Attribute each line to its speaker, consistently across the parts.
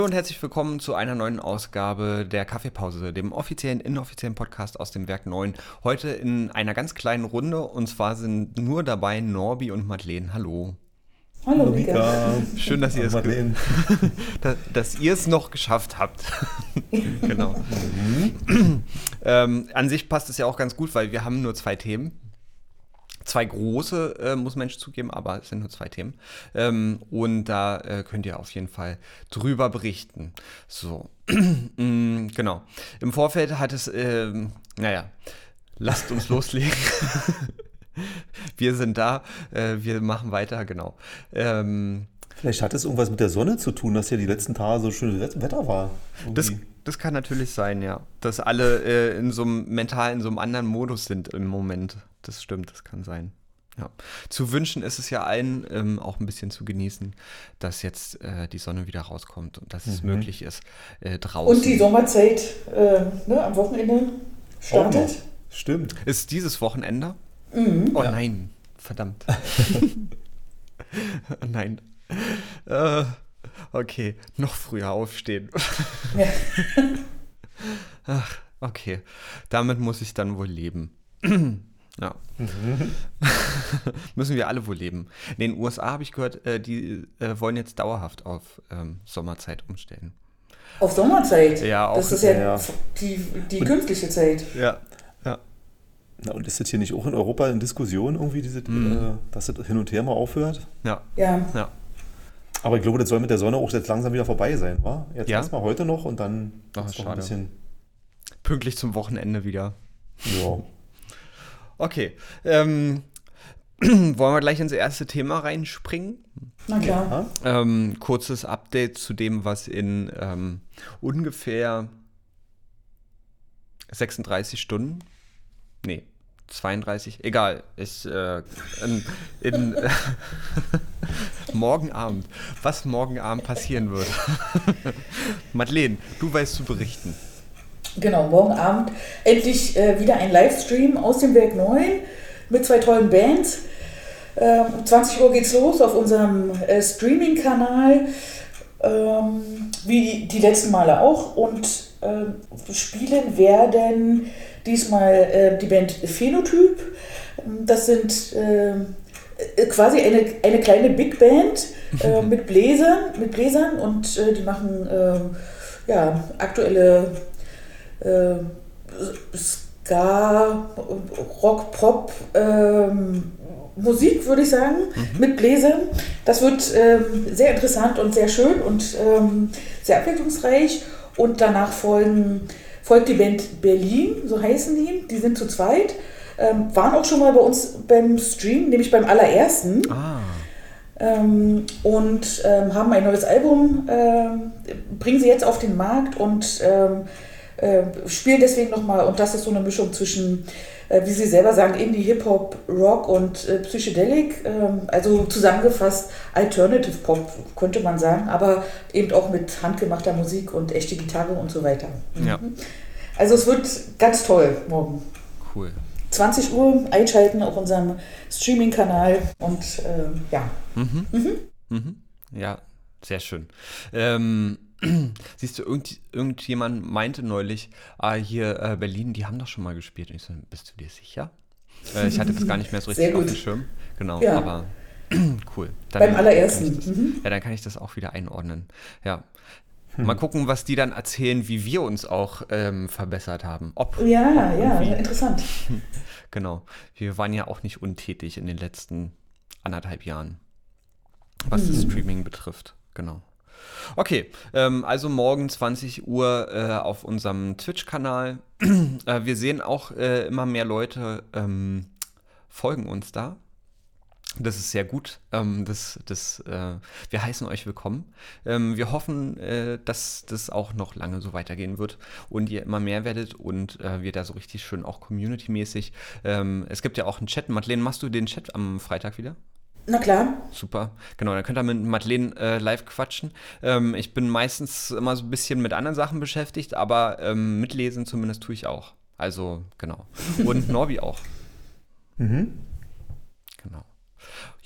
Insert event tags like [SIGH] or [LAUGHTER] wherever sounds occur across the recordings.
Speaker 1: Hallo und herzlich willkommen zu einer neuen Ausgabe der Kaffeepause, dem offiziellen, inoffiziellen Podcast aus dem Werk 9. Heute in einer ganz kleinen Runde und zwar sind nur dabei Norbi und Madeleine. Hallo.
Speaker 2: Hallo, Mika.
Speaker 1: Schön, dass ihr, es [LAUGHS] dass, dass ihr es noch geschafft habt. [LAUGHS] genau. Mhm. ähm, an sich passt es ja auch ganz gut, weil wir haben nur zwei Themen zwei große, äh, muss Mensch zugeben, aber es sind nur zwei Themen. Ähm, und da äh, könnt ihr auf jeden Fall drüber berichten. So, [CLEARS THROAT] mm, genau. Im Vorfeld hat es, äh, naja, lasst uns loslegen. [LAUGHS] wir sind da, äh, wir machen weiter, genau. Ähm,
Speaker 3: Vielleicht hat es irgendwas mit der Sonne zu tun, dass ja die letzten Tage so schönes Wetter war.
Speaker 1: Das, das kann natürlich sein, ja. Dass alle äh, in so einem mental in so einem anderen Modus sind im Moment das stimmt, das kann sein. Ja. Zu wünschen ist es ja allen ähm, auch ein bisschen zu genießen, dass jetzt äh, die Sonne wieder rauskommt und dass mhm. es möglich ist äh, draußen.
Speaker 2: Und die Sommerzeit äh, ne, am Wochenende startet.
Speaker 3: Oh, stimmt.
Speaker 1: Ist dieses Wochenende? Mhm. Oh ja. nein, verdammt. [LAUGHS] [LAUGHS] nein. Äh, okay, noch früher aufstehen. ja. [LAUGHS] Ach, okay. Damit muss ich dann wohl leben. [CLEARS THROAT] Ja. Mhm. [LAUGHS] Müssen wir alle wohl leben. In den USA habe ich gehört, äh, die äh, wollen jetzt dauerhaft auf ähm, Sommerzeit umstellen.
Speaker 2: Auf Sommerzeit?
Speaker 1: Ja, auch.
Speaker 2: Das ist ja, ja. die, die künstliche Zeit.
Speaker 1: Ja, ja.
Speaker 3: Na, und ist das hier nicht auch in Europa in Diskussion irgendwie, diese, mhm. äh, dass das hin und her mal aufhört?
Speaker 1: Ja.
Speaker 2: Ja.
Speaker 1: ja.
Speaker 3: Aber ich glaube, das soll mit der Sonne auch jetzt langsam wieder vorbei sein, wa? Jetzt ja. erstmal heute noch und dann
Speaker 1: Ach, noch ein bisschen. Pünktlich zum Wochenende wieder.
Speaker 3: Ja.
Speaker 1: Okay. Ähm, [CLEARS THROAT] wollen wir gleich ins erste Thema reinspringen?
Speaker 2: Na klar.
Speaker 1: Ähm, kurzes Update zu dem, was in ähm, ungefähr 36 Stunden, nee, 32, egal, ich, äh, in, in [LAUGHS] [LAUGHS] morgen Abend, was morgen Abend passieren wird. [LAUGHS] Madeleine, du weißt zu berichten.
Speaker 2: Genau, morgen Abend endlich äh, wieder ein Livestream aus dem Werk 9 mit zwei tollen Bands. Ähm, 20 Uhr geht's los auf unserem äh, Streaming-Kanal, ähm, wie die letzten Male auch. Und äh, spielen werden diesmal äh, die Band Phänotyp. Das sind äh, quasi eine, eine kleine Big Band äh, [LAUGHS] mit Bläsern, mit Bläsern und die machen ähm, ja, aktuelle äh, Ska, Rock, Pop, ähm, Musik, würde ich sagen, mhm. mit Bläsern. Das wird ähm, sehr interessant und sehr schön und ähm, sehr abwechslungsreich. Und danach folgen, folgt die Band Berlin, so heißen die. Die sind zu zweit. Ähm, waren auch schon mal bei uns beim Stream, nämlich beim allerersten.
Speaker 1: Ah.
Speaker 2: Ähm, und ähm, haben ein neues Album, ähm, bringen sie jetzt auf den Markt und ähm, äh, spielen deswegen nochmal, und das ist so eine Mischung zwischen, äh, wie Sie selber sagen, Indie, Hip-Hop, Rock und äh, Psychedelic, ähm, also zusammengefasst Alternative Pop, könnte man sagen, aber eben auch mit handgemachter Musik und echte Gitarre und so weiter.
Speaker 1: Ja.
Speaker 2: Also es wird ganz toll morgen.
Speaker 1: Cool.
Speaker 2: 20 Uhr einschalten auf unserem Streaming-Kanal und ähm, ja.
Speaker 1: Mhm. Mhm. Mhm. Ja, sehr schön. Ähm, [CLEARS THROAT] Siehst du, irgend, irgendjemand meinte neulich, ah, hier äh, Berlin, die haben doch schon mal gespielt. Und ich so, bist du dir sicher? Äh, ich hatte das gar nicht mehr so richtig auf dem Schirm. Genau, ja. aber [CLEARS THROAT] cool.
Speaker 2: Dann Beim allerersten.
Speaker 1: Mhm. Ja, dann kann ich das auch wieder einordnen. Ja. Hm. Mal gucken, was die dann erzählen, wie wir uns auch ähm, verbessert haben.
Speaker 2: Ob. Ja, ob ja, interessant. [LAUGHS]
Speaker 1: Genau. Wir waren ja auch nicht untätig in den letzten anderthalb Jahren, was hm. das Streaming betrifft. Genau. Okay, ähm, also morgen 20 Uhr äh, auf unserem Twitch-Kanal. [CLEARS THROAT] äh, wir sehen auch äh, immer mehr Leute ähm, folgen uns da. Das ist sehr gut. Ähm, das, das, äh, wir heißen euch willkommen. Ähm, wir hoffen, äh, dass das auch noch lange so weitergehen wird und ihr immer mehr werdet und äh, wir da so richtig schön auch community-mäßig. Ähm, es gibt ja auch einen Chat. Madeleine, machst du den Chat am Freitag wieder?
Speaker 2: Na klar.
Speaker 1: Super. Genau, dann könnt ihr mit Madeleine äh, live quatschen. Ähm, ich bin meistens immer so ein bisschen mit anderen Sachen beschäftigt, aber ähm, mitlesen zumindest tue ich auch. Also, genau. Und [LAUGHS] Norbi auch.
Speaker 3: Mhm.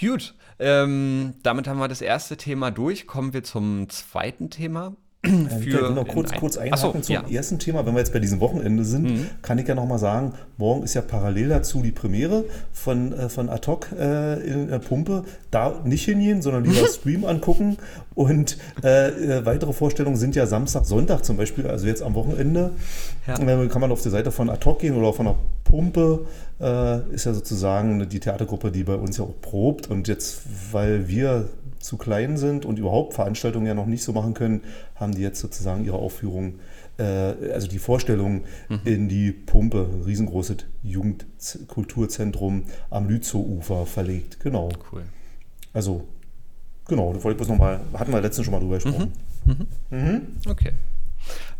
Speaker 1: Gut, ähm, damit haben wir das erste Thema durch. Kommen wir zum zweiten Thema. [CLEARS THROAT]
Speaker 3: für ich will noch kurz, kurz einhaken so, zum ja. ersten Thema. Wenn wir jetzt bei diesem Wochenende sind, mhm. kann ich ja nochmal sagen, morgen ist ja parallel dazu die Premiere von, äh, von Ad hoc äh, in der Pumpe. Da nicht hingehen, sondern lieber [LAUGHS] Stream angucken. Und äh, äh, weitere Vorstellungen sind ja Samstag, Sonntag zum Beispiel, also jetzt am Wochenende. Ja. Äh, kann man auf die Seite von Ad hoc gehen oder von der Pumpe. Äh, ist ja sozusagen die Theatergruppe, die bei uns ja auch probt. Und jetzt, weil wir zu klein sind und überhaupt Veranstaltungen ja noch nicht so machen können, haben die jetzt sozusagen ihre Aufführung, äh, also die Vorstellung mhm. in die Pumpe, ein riesengroßes Jugendkulturzentrum am Lützow-Ufer verlegt. Genau. Cool. Also, genau, da wollte ich bloß nochmal, hatten wir letztens schon mal drüber gesprochen.
Speaker 1: Mhm. Mhm. mhm. Okay.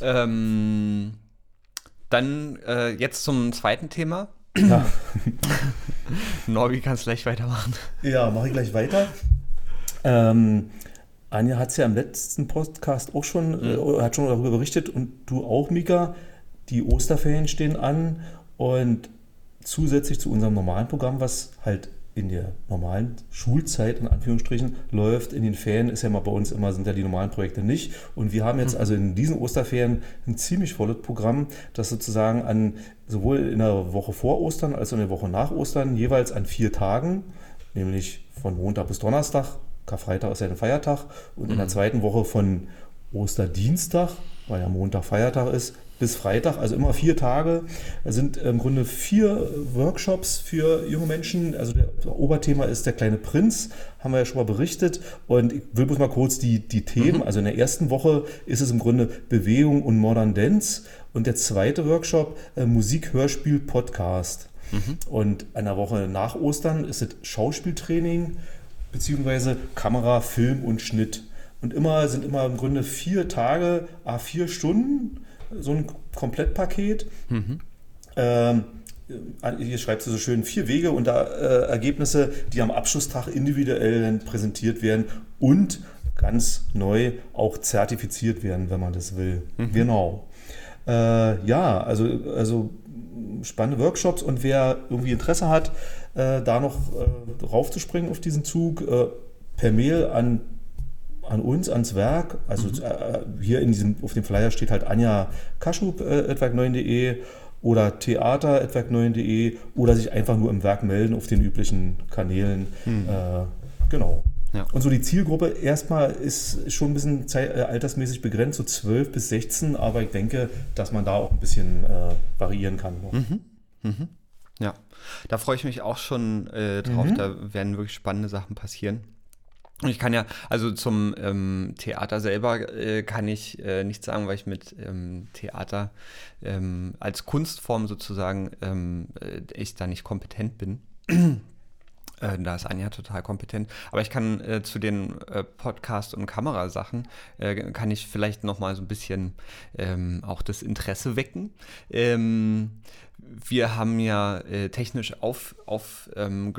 Speaker 1: Ähm, dann äh, jetzt zum zweiten Thema. Ja. [LAUGHS] Norbi, kannst gleich weitermachen.
Speaker 3: Ja, mache ich gleich weiter. Ähm, Anja hat es ja im letzten Podcast auch schon, mhm. äh, hat schon darüber berichtet und du auch, Mika. Die Osterferien stehen an und zusätzlich zu unserem normalen Programm, was halt in der normalen Schulzeit in Anführungsstrichen läuft. In den Ferien ist ja mal bei uns immer, sind ja die normalen Projekte nicht. Und wir haben jetzt mhm. also in diesen Osterferien ein ziemlich volles Programm, das sozusagen an sowohl in der Woche vor Ostern als auch in der Woche nach Ostern jeweils an vier Tagen, nämlich von Montag bis Donnerstag, Karfreitag ist ja ein Feiertag, und in der mhm. zweiten Woche von Osterdienstag, weil ja Montag Feiertag ist, bis Freitag, also immer vier Tage. Es sind im Grunde vier Workshops für junge Menschen. Also der Oberthema ist der kleine Prinz, haben wir ja schon mal berichtet. Und ich will bloß mal kurz die, die Themen. Mhm. Also in der ersten Woche ist es im Grunde Bewegung und Modern Dance. Und der zweite Workshop äh, Musik, Hörspiel, Podcast. Mhm. Und einer Woche nach Ostern ist es Schauspieltraining, beziehungsweise Kamera, Film und Schnitt. Und immer sind immer im Grunde vier Tage, a vier Stunden so ein Komplettpaket. Mhm. Ähm, hier schreibt sie so schön, vier Wege und da, äh, Ergebnisse, die am Abschlusstag individuell präsentiert werden und ganz neu auch zertifiziert werden, wenn man das will. Mhm. Genau. Äh, ja, also, also spannende Workshops und wer irgendwie Interesse hat, äh, da noch äh, raufzuspringen auf diesen Zug, äh, per Mail an an uns, ans Werk. Also mhm. äh, hier in diesem, auf dem Flyer steht halt Anja Kaschub, äh, etwerk9.de oder theater.etwerk9.de oder sich einfach nur im Werk melden auf den üblichen Kanälen. Mhm. Äh, genau. Ja. Und so die Zielgruppe erstmal ist schon ein bisschen zeit, äh, altersmäßig begrenzt, so 12 bis 16, aber ich denke, dass man da auch ein bisschen äh, variieren kann. Mhm.
Speaker 1: Mhm. Ja, da freue ich mich auch schon äh, drauf. Mhm. Da werden wirklich spannende Sachen passieren. Ich kann ja, also zum ähm, Theater selber äh, kann ich äh, nichts sagen, weil ich mit ähm, Theater ähm, als Kunstform sozusagen ähm, äh, ich da nicht kompetent bin. Äh, da ist Anja total kompetent. Aber ich kann äh, zu den äh, Podcast- und Kamerasachen, äh, kann ich vielleicht noch mal so ein bisschen ähm, auch das Interesse wecken. Ähm, wir haben ja äh, technisch aufgestockt auf, ähm,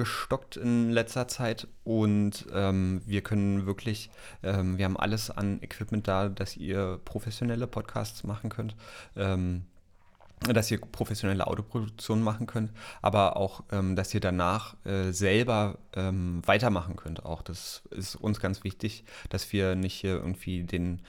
Speaker 1: in letzter Zeit und ähm, wir können wirklich, ähm, wir haben alles an Equipment da, dass ihr professionelle Podcasts machen könnt. Ähm, dass ihr professionelle Autoproduktion machen könnt, aber auch, ähm, dass ihr danach äh, selber ähm, weitermachen könnt. Auch das ist uns ganz wichtig, dass wir nicht hier irgendwie den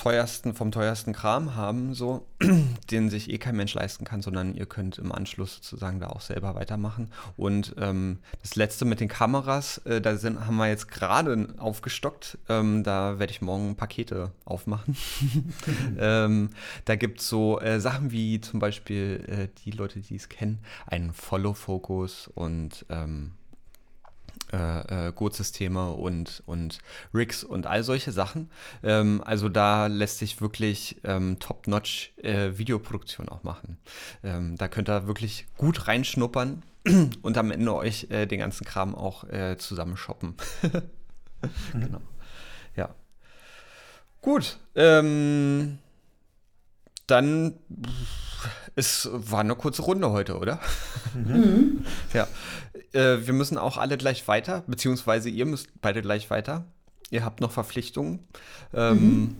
Speaker 1: teuersten, vom teuersten Kram haben, so, [CLEARS THROAT] den sich eh kein Mensch leisten kann, sondern ihr könnt im Anschluss sozusagen da auch selber weitermachen. Und ähm, das letzte mit den Kameras, äh, da sind, haben wir jetzt gerade aufgestockt. Ähm, da werde ich morgen Pakete aufmachen. [LAUGHS] ähm, da gibt es so äh, Sachen wie zum Beispiel äh, die Leute, die es kennen, einen Follow-Focus und ähm, äh, äh, Gurt-Systeme und, und Rigs und all solche Sachen. Ähm, also da lässt sich wirklich ähm, top-notch äh, Videoproduktion auch machen. Ähm, da könnt ihr wirklich gut reinschnuppern [CLEARS THROAT] und am Ende euch äh, den ganzen Kram auch äh, zusammen shoppen. mhm. [LAUGHS] Genau. Ja. Gut. Ähm, dann es war eine kurze Runde heute, oder? Mhm. [LAUGHS] ja. Äh, wir müssen auch alle gleich weiter, beziehungsweise ihr müsst beide gleich weiter. Ihr habt noch Verpflichtungen. Ähm, mhm.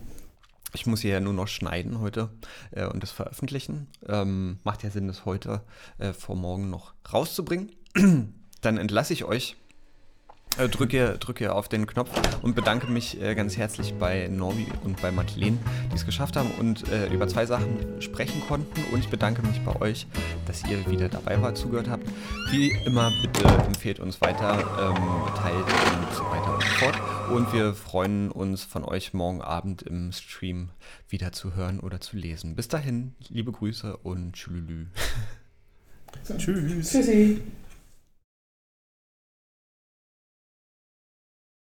Speaker 1: Ich muss hier ja nur noch schneiden heute äh, und das veröffentlichen. Ähm, macht ja Sinn, das heute äh, vor morgen noch rauszubringen. [CLEARS THROAT] Dann entlasse ich euch drücke, drücke auf den Knopf und bedanke mich äh, ganz herzlich bei Norvi und bei Madeleine, die es geschafft haben und äh, über zwei Sachen sprechen konnten. Und ich bedanke mich bei euch, dass ihr wieder dabei wart, zugehört habt. Wie immer, bitte empfehlt uns weiter, ähm, teilt und so weiter und so fort. Und wir freuen uns von euch morgen Abend im Stream wieder zu hören oder zu lesen. Bis dahin, liebe Grüße und tschüss.
Speaker 3: Tschüss.
Speaker 2: Tschüssi.